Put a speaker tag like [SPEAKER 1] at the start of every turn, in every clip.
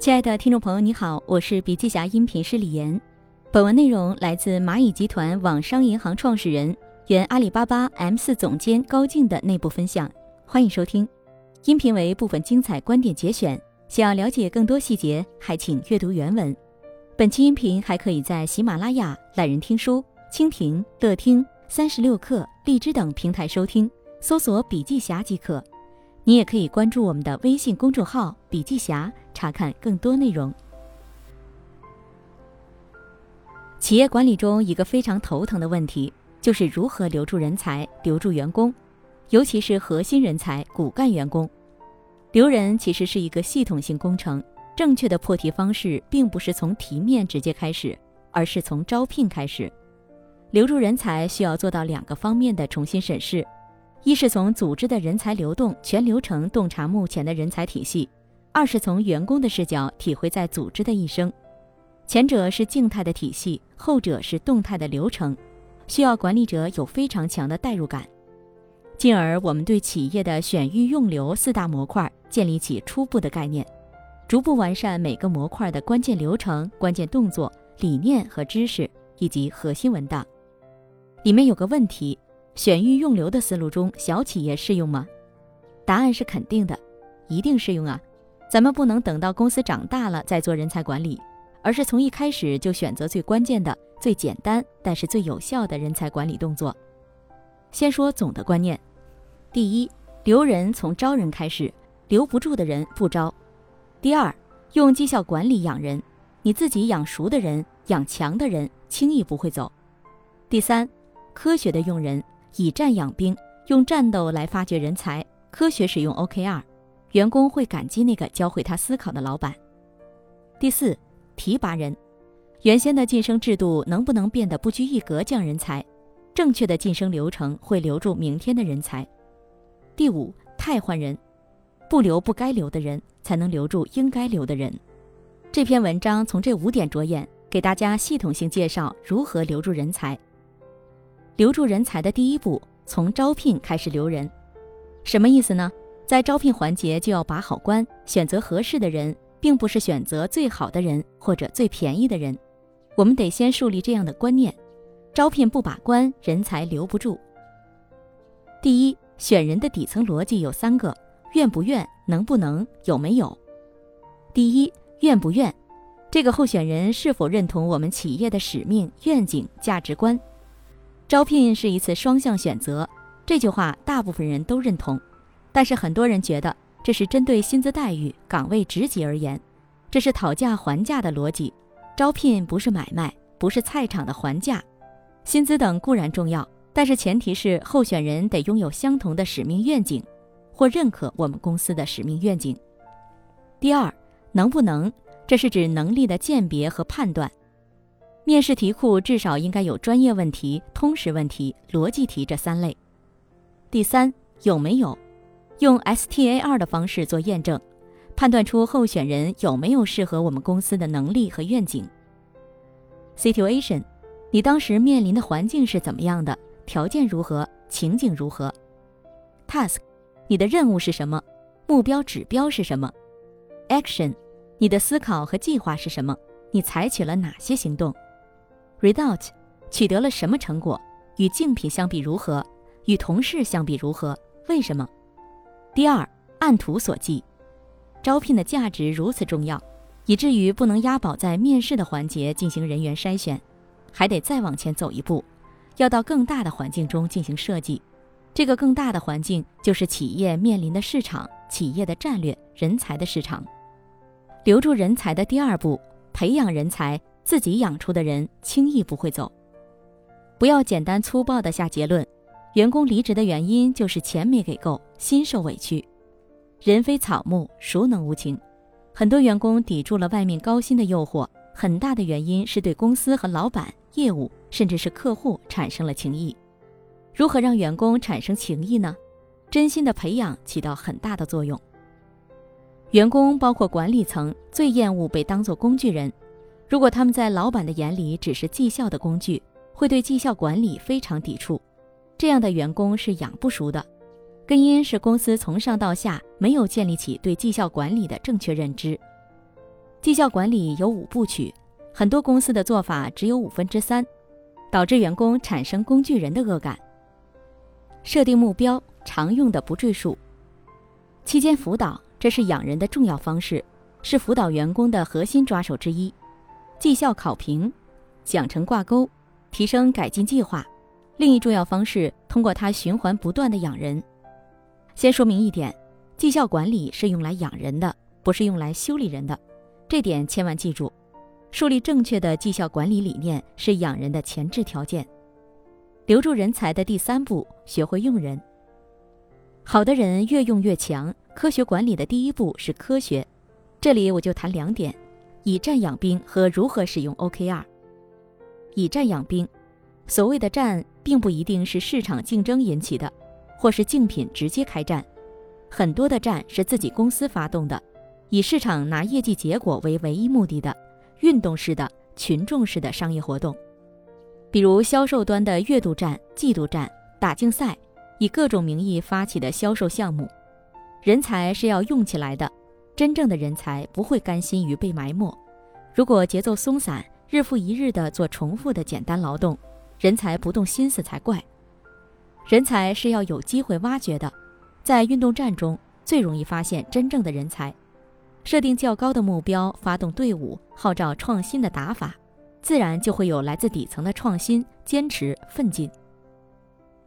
[SPEAKER 1] 亲爱的听众朋友，你好，我是笔记侠音频师李岩。本文内容来自蚂蚁集团网商银行创始人、原阿里巴巴 M 四总监高静的内部分享，欢迎收听。音频为部分精彩观点节选，想要了解更多细节，还请阅读原文。本期音频还可以在喜马拉雅、懒人听书、蜻蜓、乐听、三十六课、荔枝等平台收听，搜索“笔记侠”即可。你也可以关注我们的微信公众号“笔记侠”，查看更多内容。企业管理中一个非常头疼的问题，就是如何留住人才、留住员工，尤其是核心人才、骨干员工。留人其实是一个系统性工程，正确的破题方式并不是从题面直接开始，而是从招聘开始。留住人才需要做到两个方面的重新审视。一是从组织的人才流动全流程洞察目前的人才体系，二是从员工的视角体会在组织的一生。前者是静态的体系，后者是动态的流程，需要管理者有非常强的代入感。进而，我们对企业的选育用留四大模块建立起初步的概念，逐步完善每个模块的关键流程、关键动作、理念和知识以及核心文档。里面有个问题。选育用留的思路中，小企业适用吗？答案是肯定的，一定适用啊！咱们不能等到公司长大了再做人才管理，而是从一开始就选择最关键的、最简单但是最有效的人才管理动作。先说总的观念：第一，留人从招人开始，留不住的人不招；第二，用绩效管理养人，你自己养熟的人、养强的人，轻易不会走；第三，科学的用人。以战养兵，用战斗来发掘人才，科学使用 OKR，员工会感激那个教会他思考的老板。第四，提拔人，原先的晋升制度能不能变得不拘一格降人才？正确的晋升流程会留住明天的人才。第五，汰换人，不留不该留的人，才能留住应该留的人。这篇文章从这五点着眼，给大家系统性介绍如何留住人才。留住人才的第一步，从招聘开始留人，什么意思呢？在招聘环节就要把好关，选择合适的人，并不是选择最好的人或者最便宜的人。我们得先树立这样的观念：招聘不把关，人才留不住。第一，选人的底层逻辑有三个：愿不愿、能不能、有没有。第一，愿不愿，这个候选人是否认同我们企业的使命、愿景、价值观？招聘是一次双向选择，这句话大部分人都认同，但是很多人觉得这是针对薪资待遇、岗位职级而言，这是讨价还价的逻辑。招聘不是买卖，不是菜场的还价，薪资等固然重要，但是前提是候选人得拥有相同的使命愿景，或认可我们公司的使命愿景。第二，能不能，这是指能力的鉴别和判断。面试题库至少应该有专业问题、通识问题、逻辑题这三类。第三，有没有用 STAR 的方式做验证，判断出候选人有没有适合我们公司的能力和愿景。Situation，你当时面临的环境是怎么样的？条件如何？情景如何？Task，你的任务是什么？目标指标是什么？Action，你的思考和计划是什么？你采取了哪些行动？Result，取得了什么成果？与竞品相比如何？与同事相比如何？为什么？第二，按图索骥。招聘的价值如此重要，以至于不能押宝在面试的环节进行人员筛选，还得再往前走一步，要到更大的环境中进行设计。这个更大的环境就是企业面临的市场、企业的战略、人才的市场。留住人才的第二步，培养人才。自己养出的人轻易不会走，不要简单粗暴地下结论。员工离职的原因就是钱没给够，心受委屈。人非草木，孰能无情？很多员工抵住了外面高薪的诱惑，很大的原因是对公司和老板、业务，甚至是客户产生了情谊。如何让员工产生情谊呢？真心的培养起到很大的作用。员工包括管理层最厌恶被当作工具人。如果他们在老板的眼里只是绩效的工具，会对绩效管理非常抵触。这样的员工是养不熟的，根因是公司从上到下没有建立起对绩效管理的正确认知。绩效管理有五部曲，很多公司的做法只有五分之三，导致员工产生工具人的恶感。设定目标，常用的不赘述。期间辅导，这是养人的重要方式，是辅导员工的核心抓手之一。绩效考评，奖惩挂钩，提升改进计划。另一重要方式，通过它循环不断的养人。先说明一点，绩效管理是用来养人的，不是用来修理人的。这点千万记住，树立正确的绩效管理理念是养人的前置条件。留住人才的第三步，学会用人。好的人越用越强。科学管理的第一步是科学，这里我就谈两点：以战养兵和如何使用 OKR。以战养兵，所谓的战，并不一定是市场竞争引起的，或是竞品直接开战，很多的战是自己公司发动的。以市场拿业绩结果为唯一目的的运动式的群众式的商业活动，比如销售端的月度战、季度战、打竞赛，以各种名义发起的销售项目。人才是要用起来的，真正的人才不会甘心于被埋没。如果节奏松散，日复一日的做重复的简单劳动，人才不动心思才怪。人才是要有机会挖掘的，在运动战中最容易发现真正的人才。设定较高的目标，发动队伍，号召创新的打法，自然就会有来自底层的创新、坚持、奋进。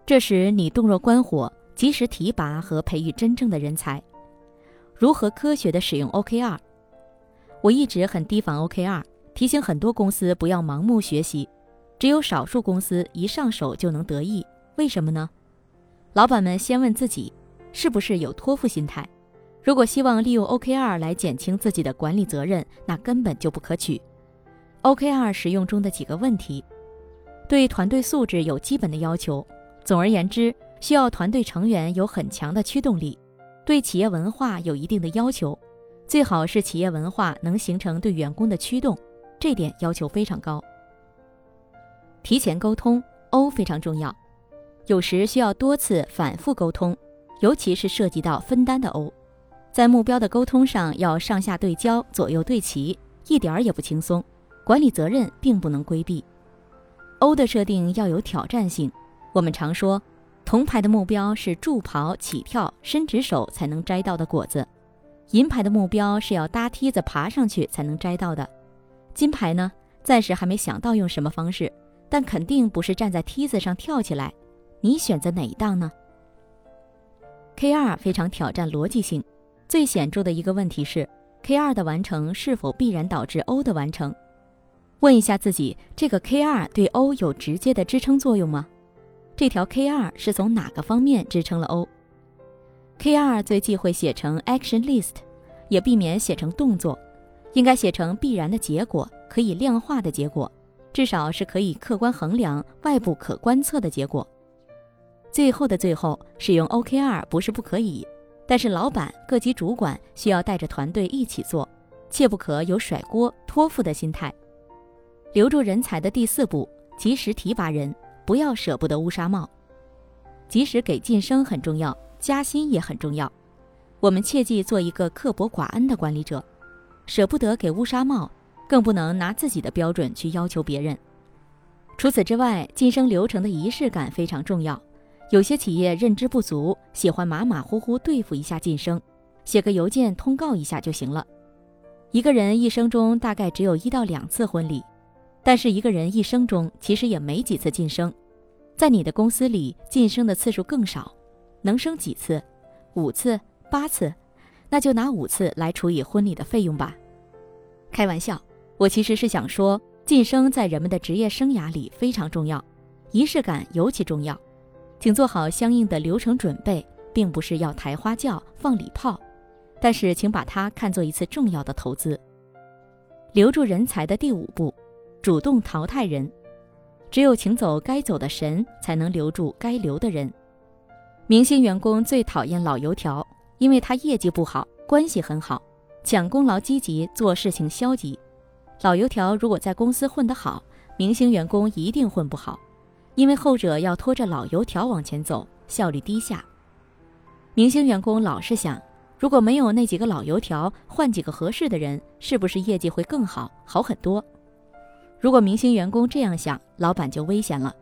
[SPEAKER 1] 这时你洞若观火，及时提拔和培育真正的人才。如何科学的使用 OKR？我一直很提防 OKR，提醒很多公司不要盲目学习。只有少数公司一上手就能得意，为什么呢？老板们先问自己，是不是有托付心态？如果希望利用 OKR 来减轻自己的管理责任，那根本就不可取。OKR 使用中的几个问题，对团队素质有基本的要求。总而言之，需要团队成员有很强的驱动力，对企业文化有一定的要求，最好是企业文化能形成对员工的驱动，这点要求非常高。提前沟通 O 非常重要，有时需要多次反复沟通，尤其是涉及到分担的 O。在目标的沟通上要上下对焦、左右对齐，一点儿也不轻松。管理责任并不能规避。O 的设定要有挑战性。我们常说，铜牌的目标是助跑、起跳、伸直手才能摘到的果子；银牌的目标是要搭梯子爬上去才能摘到的。金牌呢，暂时还没想到用什么方式，但肯定不是站在梯子上跳起来。你选择哪一档呢？K 二非常挑战逻辑性。最显著的一个问题是，K 二的完成是否必然导致 O 的完成？问一下自己，这个 K 二对 O 有直接的支撑作用吗？这条 K 二是从哪个方面支撑了 O？K 二最忌讳写成 action list，也避免写成动作，应该写成必然的结果，可以量化的结果，至少是可以客观衡量、外部可观测的结果。最后的最后，使用 OKR 不是不可以。但是，老板、各级主管需要带着团队一起做，切不可有甩锅、托付的心态。留住人才的第四步，及时提拔人，不要舍不得乌纱帽。及时给晋升很重要，加薪也很重要。我们切记做一个刻薄寡恩的管理者，舍不得给乌纱帽，更不能拿自己的标准去要求别人。除此之外，晋升流程的仪式感非常重要。有些企业认知不足，喜欢马马虎虎对付一下晋升，写个邮件通告一下就行了。一个人一生中大概只有一到两次婚礼，但是一个人一生中其实也没几次晋升。在你的公司里，晋升的次数更少，能升几次？五次、八次？那就拿五次来除以婚礼的费用吧。开玩笑，我其实是想说，晋升在人们的职业生涯里非常重要，仪式感尤其重要。请做好相应的流程准备，并不是要抬花轿、放礼炮，但是请把它看作一次重要的投资。留住人才的第五步，主动淘汰人。只有请走该走的神，才能留住该留的人。明星员工最讨厌老油条，因为他业绩不好，关系很好，抢功劳积极，做事情消极。老油条如果在公司混得好，明星员工一定混不好。因为后者要拖着老油条往前走，效率低下。明星员工老是想，如果没有那几个老油条，换几个合适的人，是不是业绩会更好，好很多？如果明星员工这样想，老板就危险了，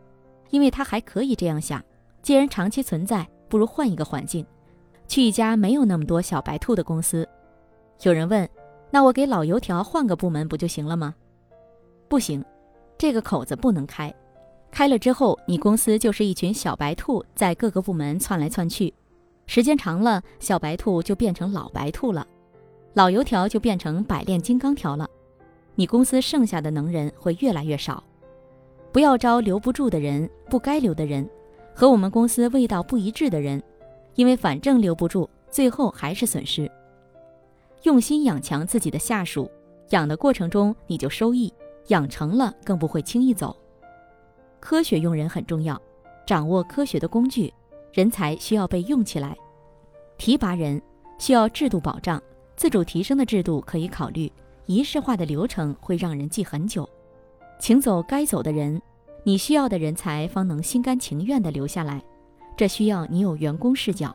[SPEAKER 1] 因为他还可以这样想：既然长期存在，不如换一个环境，去一家没有那么多小白兔的公司。有人问：那我给老油条换个部门不就行了吗？不行，这个口子不能开。开了之后，你公司就是一群小白兔在各个部门窜来窜去，时间长了，小白兔就变成老白兔了，老油条就变成百炼金刚条了。你公司剩下的能人会越来越少，不要招留不住的人、不该留的人，和我们公司味道不一致的人，因为反正留不住，最后还是损失。用心养强自己的下属，养的过程中你就收益，养成了更不会轻易走。科学用人很重要，掌握科学的工具，人才需要被用起来。提拔人需要制度保障，自主提升的制度可以考虑。仪式化的流程会让人记很久，请走该走的人，你需要的人才方能心甘情愿地留下来。这需要你有员工视角。